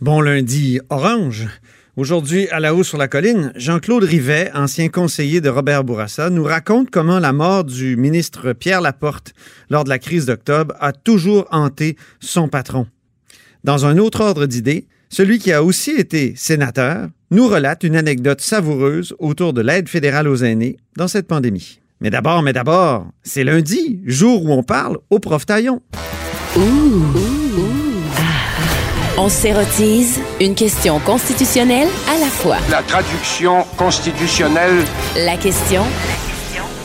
Bon lundi orange. Aujourd'hui, à la haut sur la colline, Jean-Claude Rivet, ancien conseiller de Robert Bourassa, nous raconte comment la mort du ministre Pierre Laporte lors de la crise d'octobre a toujours hanté son patron. Dans un autre ordre d'idées, celui qui a aussi été sénateur nous relate une anecdote savoureuse autour de l'aide fédérale aux aînés dans cette pandémie. Mais d'abord, mais d'abord, c'est lundi, jour où on parle au prof Taillon. On s'érotise une question constitutionnelle à la fois. La traduction constitutionnelle. La question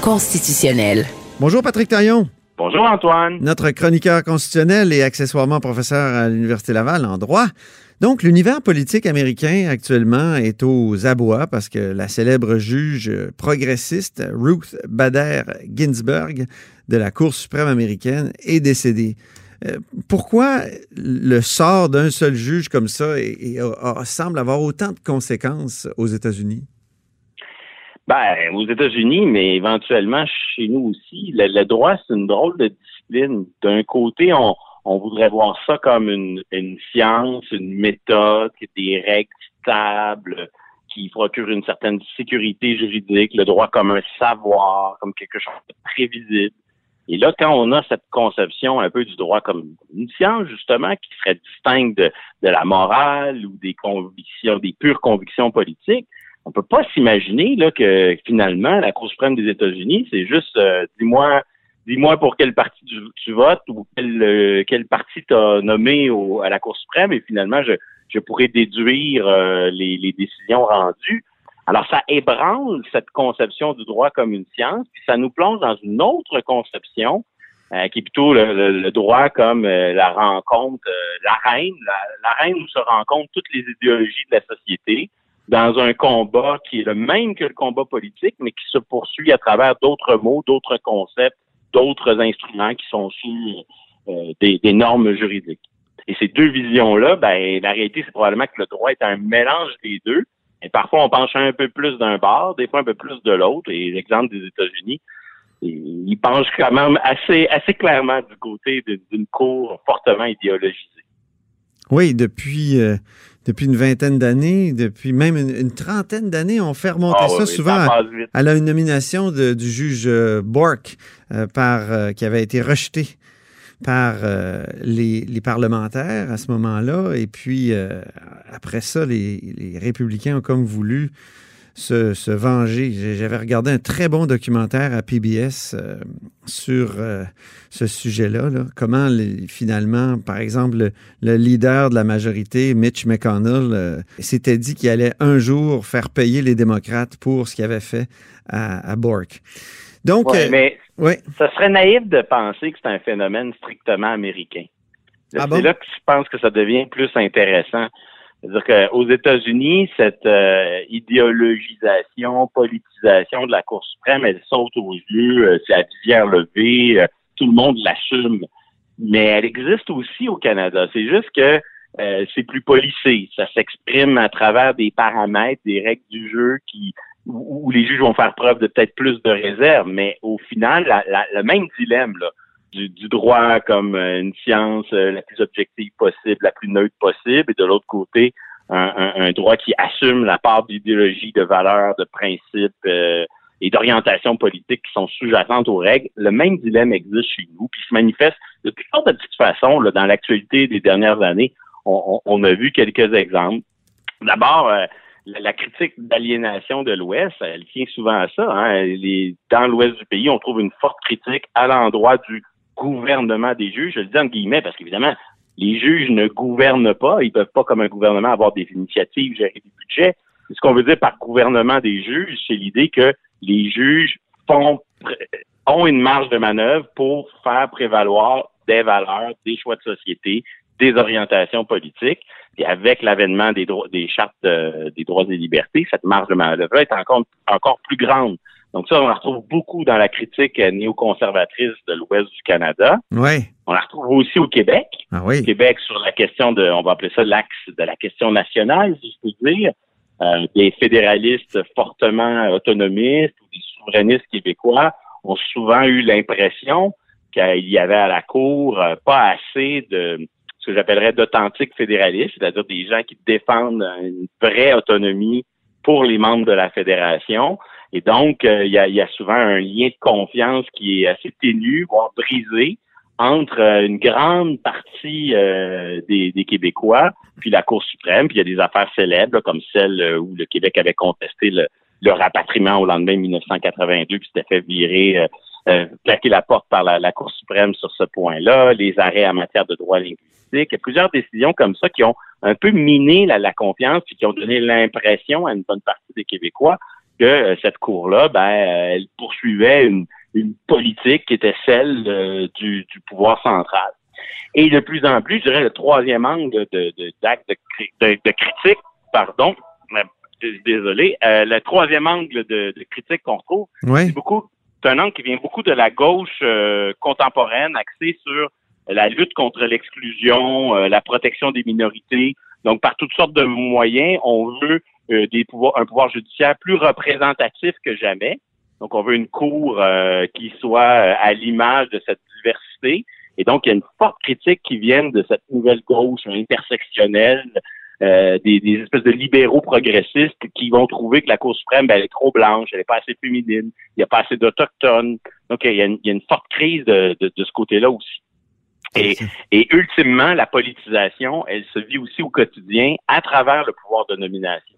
constitutionnelle. Bonjour Patrick Taillon. Bonjour Antoine. Notre chroniqueur constitutionnel et accessoirement professeur à l'Université Laval en droit. Donc, l'univers politique américain actuellement est aux abois parce que la célèbre juge progressiste Ruth Bader Ginsburg de la Cour suprême américaine est décédée. Euh, pourquoi le sort d'un seul juge comme ça semble avoir autant de conséquences aux États-Unis? Ben, aux États-Unis, mais éventuellement chez nous aussi. Le, droit, c'est une drôle de discipline. D'un côté, on, voudrait voir ça comme une, science, une méthode, des règles stables qui procurent une certaine sécurité juridique, le droit comme un savoir, comme quelque chose de prévisible. Et là, quand on a cette conception un peu du droit comme une science, justement, qui serait distincte de, la morale ou des convictions, des pures convictions politiques, on peut pas s'imaginer là que finalement la Cour suprême des États-Unis, c'est juste euh, dis-moi dis-moi pour quel parti tu, votes ou quel, euh, parti t'as nommé à la Cour suprême et finalement je, pourrais déduire euh, les, décisions rendues. Alors, ça ébranle cette conception du droit comme une science, puis ça nous plonge dans une autre conception euh, qui est plutôt le, droit comme euh, la rencontre, euh, la reine, la, reine où se rencontrent toutes les idéologies de la société dans un combat qui est le même que le combat politique, mais qui se poursuit à travers d'autres mots, d'autres concepts, d'autres instruments qui sont sous des, des, normes juridiques. Et ces deux visions-là, ben, la réalité, c'est probablement que le droit est un mélange des deux, et parfois, on penche un peu plus d'un bord, des fois un peu plus de l'autre. Et l'exemple des États-Unis, il penche quand même assez, assez clairement du côté d'une cour fortement idéologisée. Oui, depuis, euh, depuis une vingtaine d'années, depuis même une, trentaine d'années, on fait remonter ah ça souvent à, la nomination du juge euh, Bork euh, par, qui avait été rejeté par euh, les, parlementaires à ce moment-là. Et puis, euh, après ça, les, républicains ont comme voulu se, venger. J'avais regardé un très bon documentaire à PBS euh, sur ce sujet-là. Comment, finalement, par exemple, le, leader de la majorité, Mitch McConnell, s'était dit qu'il allait un jour faire payer les démocrates pour ce qu'il avait fait à, à Bork. Donc, mais oui. Ça serait naïf de penser que c'est un phénomène strictement américain. Ah c'est là que je pense que ça devient plus intéressant. C'est-à-dire qu'aux États-Unis, cette euh, idéologisation, politisation de la Cour suprême, elle saute aux yeux, euh, c'est à visière levée, euh, tout le monde l'assume. Mais elle existe aussi au Canada. C'est juste que c'est plus policé. Ça s'exprime à travers des paramètres, des règles du jeu qui où, les juges vont faire preuve de peut-être plus de réserve, mais au final, le même dilemme là, du, droit comme euh, une science euh, la plus objective possible, la plus neutre possible, et de l'autre côté, un, droit qui assume la part d'idéologie, de valeurs, de principes euh, et d'orientation politique qui sont sous-jacentes aux règles. Le même dilemme existe chez nous, puis se manifeste de toutes sortes de petites façons là, dans l'actualité des dernières années. On, on, a vu quelques exemples. D'abord, la, critique d'aliénation de l'Ouest, elle tient souvent à ça. Hein. dans l'Ouest du pays, on trouve une forte critique à l'endroit du gouvernement des juges. Je le dis en guillemets parce qu'évidemment, les juges ne gouvernent pas. Ils peuvent pas, comme un gouvernement, avoir des initiatives, gérer des budgets. Ce qu'on veut dire par gouvernement des juges, c'est l'idée que les juges font, ont une marge de manœuvre pour faire prévaloir des valeurs, des choix de société, des orientations politiques. Et avec l'avènement des, des chartes des droits et libertés, cette marge de manœuvre est encore plus grande. Donc ça, on la retrouve beaucoup dans la critique néoconservatrice de l'Ouest du Canada. Oui. On la retrouve aussi au Québec. Ah oui. Au Québec, sur la question de, on va appeler ça l'axe de la question nationale, si je peux dire. Euh, des fédéralistes fortement autonomistes ou des souverainistes québécois ont souvent eu l'impression qu'il y avait à la Cour euh, pas assez de ce que j'appellerais d'authentiques fédéralistes, c'est-à-dire des gens qui défendent une vraie autonomie pour les membres de la fédération. Et donc, euh, il y, a, souvent un lien de confiance qui est assez ténu, voire brisé, entre euh, une grande partie euh, des, Québécois, puis la Cour suprême, puis il y a des affaires célèbres, comme celle où le Québec avait contesté le, rapatriement au lendemain de 1982, puis s'était fait virer, euh, claquer la porte par la, Cour suprême sur ce point-là, les arrêts en matière de droit linguistique. Y a plusieurs décisions comme ça qui ont un peu miné la, confiance, puis qui ont donné l'impression à une bonne partie des Québécois que euh, cette cour-là, ben, euh, elle poursuivait une, politique qui était celle euh, du, pouvoir central. Et de plus en plus, je dirais, le troisième angle de, d'acte de, critique, pardon, désolé, le troisième angle de, critique qu'on trouve, c'est beaucoup, c'est un angle qui vient beaucoup de la gauche contemporaine, axée sur la lutte contre l'exclusion, la protection des minorités. Donc, par toutes sortes de moyens, on veut euh, des pouvoirs, un pouvoir judiciaire plus représentatif que jamais. Donc, on veut une cour euh, qui soit euh, à l'image de cette diversité. Et donc, il y a une forte critique qui vient de cette nouvelle gauche intersectionnelle, des, espèces de libéraux progressistes qui vont trouver que la Cour suprême, ben, elle est trop blanche, elle n'est pas assez féminine, il n'y a pas assez d'autochtones. Donc, il y, a une, forte crise de, ce côté-là aussi. Et, et, ultimement, la politisation, elle se vit aussi au quotidien à travers le pouvoir de nomination.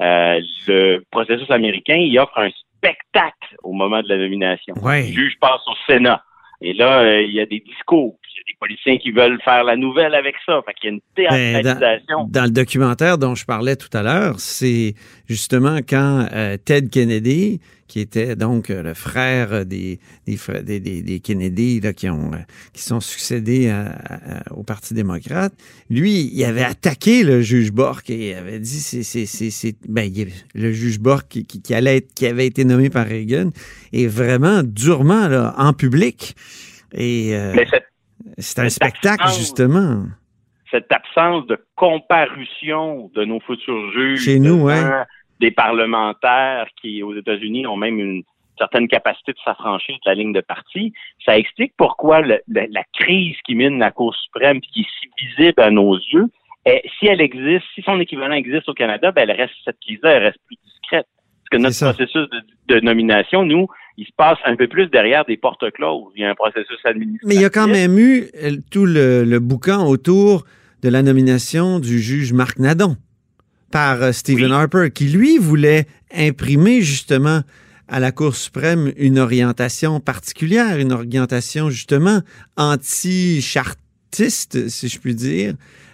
Euh, le processus américain, il offre un spectacle au moment de la nomination. Le juge passe au Sénat. Et là, euh, il y a des discours. Il des qui veulent faire la nouvelle avec ça. Fait qu'il y a une ben, théâtralisation. dans, le documentaire dont je parlais tout à l'heure, c'est justement quand euh, Ted Kennedy, qui était donc euh, le frère des, des, des, des Kennedy là, qui, ont, euh, qui sont succédés au Parti démocrate. Lui, il avait attaqué le juge Bork et avait dit c'est c'est ben, le juge Bork qui, qui, allait être, qui avait été nommé par Reagan et vraiment durement là, en public. Et euh, c'est un spectacle justement cette absence de comparution de nos futurs juges. Chez nous, ouais des parlementaires qui, aux États-Unis, ont même une certaine capacité de s'affranchir de la ligne de parti. Ça explique pourquoi la, crise qui mine la Cour suprême, qui est si visible à nos yeux, si elle existe, si son équivalent existe au Canada, ben elle reste cette crise-là, elle reste plus discrète. Parce que notre processus de, nomination, nous, il se passe un peu plus derrière des portes closes. Il y a un processus administratif. Mais il y a quand même eu euh, tout le, le boucan autour de la nomination du juge Marc Nadon par euh, Stephen Harper, qui lui voulait imprimer justement à la Cour suprême une orientation particulière, une orientation justement anti-chartiste, si je puis dire,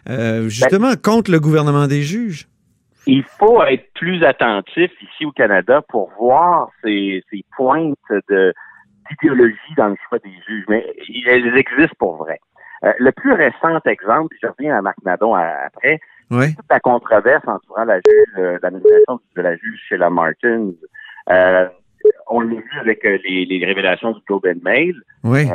euh, justement ben, contre le gouvernement des juges. Il faut être plus attentif ici au Canada pour voir ces, ces pointes d'idéologie dans le choix des juges, mais elles existent pour vrai. Euh, le plus récent exemple, je reviens à Marc Nadon après, toute la controverse entourant la juge, euh, la nomination de la juge Sheila Martins. Euh, on l'a vu avec euh, les, révélations du Globe and Mail. Oui.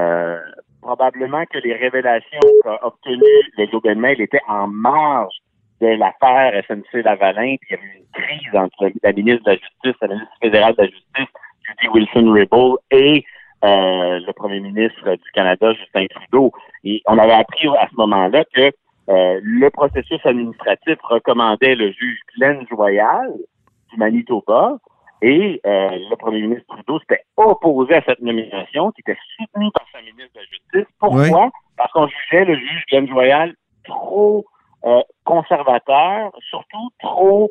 probablement que les révélations obtenues de Globe and Mail étaient en marge de l'affaire SNC-Lavalin, puis il y avait une crise entre la ministre de la Justice, la ministre fédérale de la Justice, Judy Wilson-Raybould, et le premier ministre du Canada, Justin Trudeau. Et on avait appris à ce moment-là que euh, le processus administratif recommandait le juge Glenn Joyal du Manitoba et euh, le premier ministre Trudeau s'était opposé à cette nomination qui était soutenue par sa ministre de la Justice. Pourquoi? Parce qu'on jugeait le juge Glenn Joyal trop euh, conservateur, surtout trop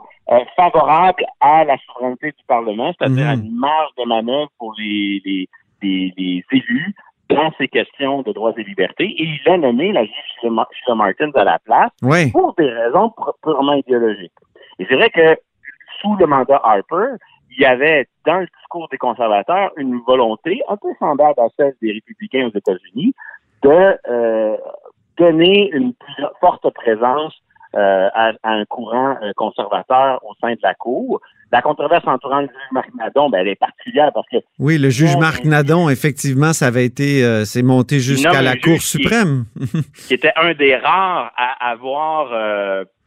favorable à la souveraineté du Parlement, c'est-à-dire à mhm. une marge de manœuvre pour les, les, les élus dans ces questions de droits et libertés et il a nommé la juge Sheila Martins à la place pour des raisons purement idéologiques. Et c'est vrai que sous le mandat Harper, il y avait dans le discours des conservateurs une volonté un peu semblable à celle des républicains aux États-Unis de euh, donner une plus forte présence euh, à, un courant euh, conservateur au sein de la Cour. La controverse entourant le juge Marc Nadon, ben, elle est particulière parce que... Oui, le juge Marc Nadon, effectivement, ça avait été... Euh, c'est monté jusqu'à la Cour suprême. Qui, était un des rares à avoir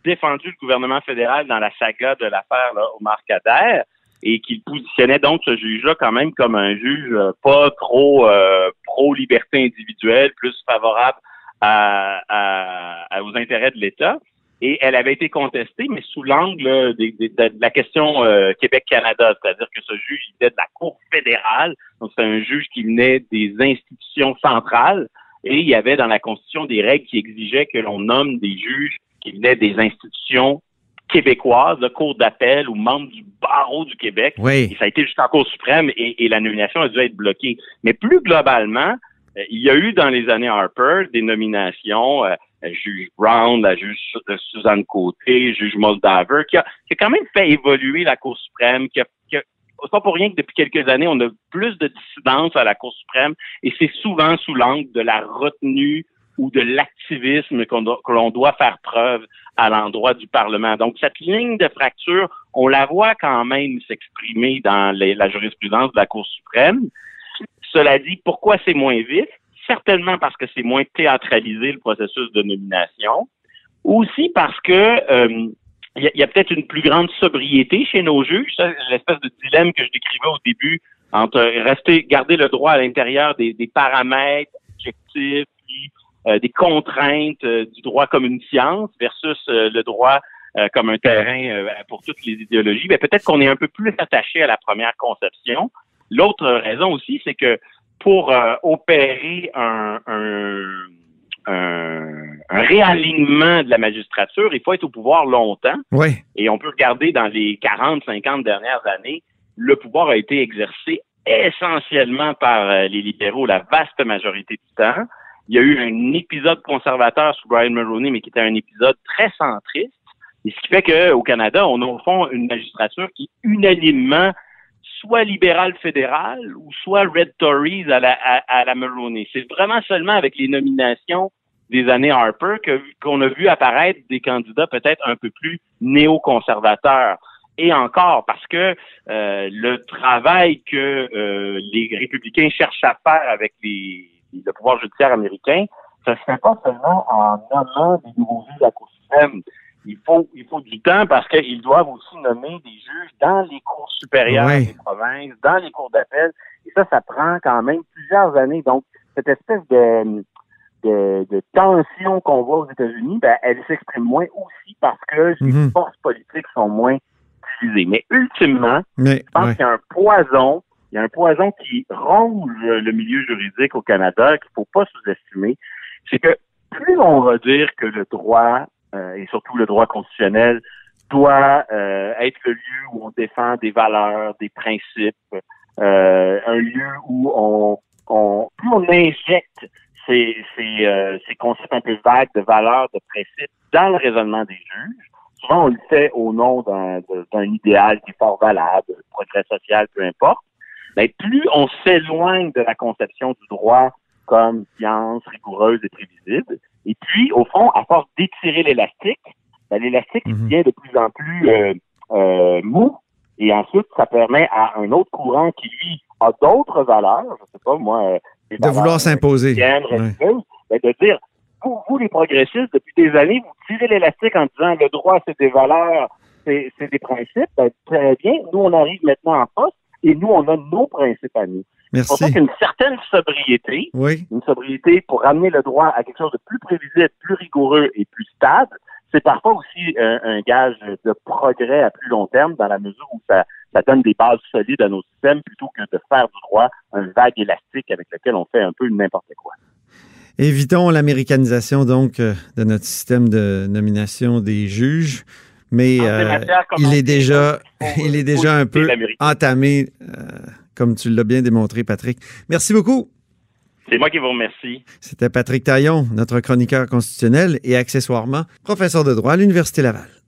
défendu le gouvernement fédéral dans la saga de l'affaire Omar Kader et qu'il positionnait donc ce juge-là quand même comme un juge pas trop pro-liberté individuelle, plus favorable aux intérêts de l'État. Et elle avait été contestée, mais sous l'angle de, la question euh, Québec-Canada, c'est-à-dire que ce juge était de la Cour fédérale, donc c'est un juge qui venait des institutions centrales, et il y avait dans la Constitution des règles qui exigeaient que l'on nomme des juges qui venaient des institutions québécoises, de Cour d'appel ou membres du barreau du Québec. Oui. Et ça a été jusqu'en Cour suprême et, et la nomination a dû être bloquée. Mais plus globalement, euh, il y a eu dans les années Harper des nominations, euh, juge Brown, la juge Suzanne Côté, juge Moldaver, qui a, qui a quand même fait évoluer la Cour suprême, qui a, qui a c'est pas pour rien que depuis quelques années, on a plus de dissidence à la Cour suprême et c'est souvent sous l'angle de la retenue ou de l'activisme qu'on que l'on doit faire preuve à l'endroit du Parlement. Donc, cette ligne de fracture, on la voit quand même s'exprimer dans la jurisprudence de la Cour suprême. Cela dit, pourquoi c'est moins vif? Certainement parce que c'est moins théâtralisé le processus de nomination. Aussi parce que euh, il y a, peut-être une plus grande sobriété chez nos juges. L'espèce de dilemme que je décrivais au début entre rester, garder le droit à l'intérieur des, paramètres objectifs, euh, des contraintes euh, du droit comme une science versus le droit comme un terrain pour toutes les idéologies. Peut-être qu'on est un peu plus attaché à la première conception. L'autre raison aussi, c'est que pour euh, opérer un, réalignement de la magistrature, il faut être au pouvoir longtemps. Oui. Et on peut regarder dans les 40, 50 dernières années, le pouvoir a été exercé essentiellement par euh, les libéraux la vaste majorité du temps. Il y a eu un épisode conservateur sous Brian Mulroney, mais qui était un épisode très centriste. Et ce qui fait qu'au Canada, on a au fond une magistrature qui unanimement soit libéral fédéral ou soit Red Tories à la, à, la Mulroney. C'est vraiment seulement avec les nominations des années Harper qu'on a vu apparaître des candidats peut-être un peu plus néoconservateurs. Et encore parce que euh, le travail que euh, les républicains cherchent à faire avec les, le pouvoir judiciaire américain, ça se fait pas seulement en nommant des nouveaux juges à cause il faut, il faut du temps parce qu'ils doivent aussi nommer des juges dans les cours supérieures des provinces, dans les cours d'appel. Et ça, ça prend quand même plusieurs années. Donc, cette espèce de, de, de tension qu'on voit aux États-Unis, ben, elle s'exprime moins aussi parce que les mhm. forces politiques sont moins utilisées. Mais ultimement, je pense qu'il y a un poison, il y a un poison qui ronge le milieu juridique au Canada qu'il faut pas sous-estimer. C'est que plus on va dire que le droit euh, et surtout le droit constitutionnel doit euh, être le lieu où on défend des valeurs, des principes, euh, un lieu où on, on plus on injecte ces, ces, ces concepts un peu vagues de valeurs, de principes dans le raisonnement des juges. Souvent, on le fait au nom d'un idéal qui est fort valable, progrès social, peu importe. Mais plus on s'éloigne de la conception du droit comme science rigoureuse et prévisible, et puis, au fond, à force d'étirer l'élastique, ben, l'élastique mhm. devient de plus en plus euh, euh, mou. Et ensuite, ça permet à un autre courant qui, lui, a d'autres valeurs, je sais pas, moi... Euh, de vouloir s'imposer. Ben, de dire, vous, vous, les progressistes, depuis des années, vous tirez l'élastique en disant le droit, c'est des valeurs, c'est des principes. Ben, très bien, nous, on arrive maintenant en poste et nous, on a nos principes à nous. Merci. Ça qu'une certaine sobriété, une sobriété pour ramener le droit à quelque chose de plus prévisible, plus rigoureux et plus stable, c'est parfois aussi euh, un gage de progrès à plus long terme dans la mesure où ça, ça donne des bases solides à nos systèmes plutôt que de faire du droit un vague élastique avec lequel on fait un peu n'importe quoi. Évitons l'américanisation donc euh, de notre système de nomination des juges, mais euh, il est déjà, il est déjà un peu entamé comme tu l'as bien démontré, Patrick. Merci beaucoup. C'est moi qui vous remercie. C'était Patrick Taillon, notre chroniqueur constitutionnel et accessoirement professeur de droit à l'Université Laval.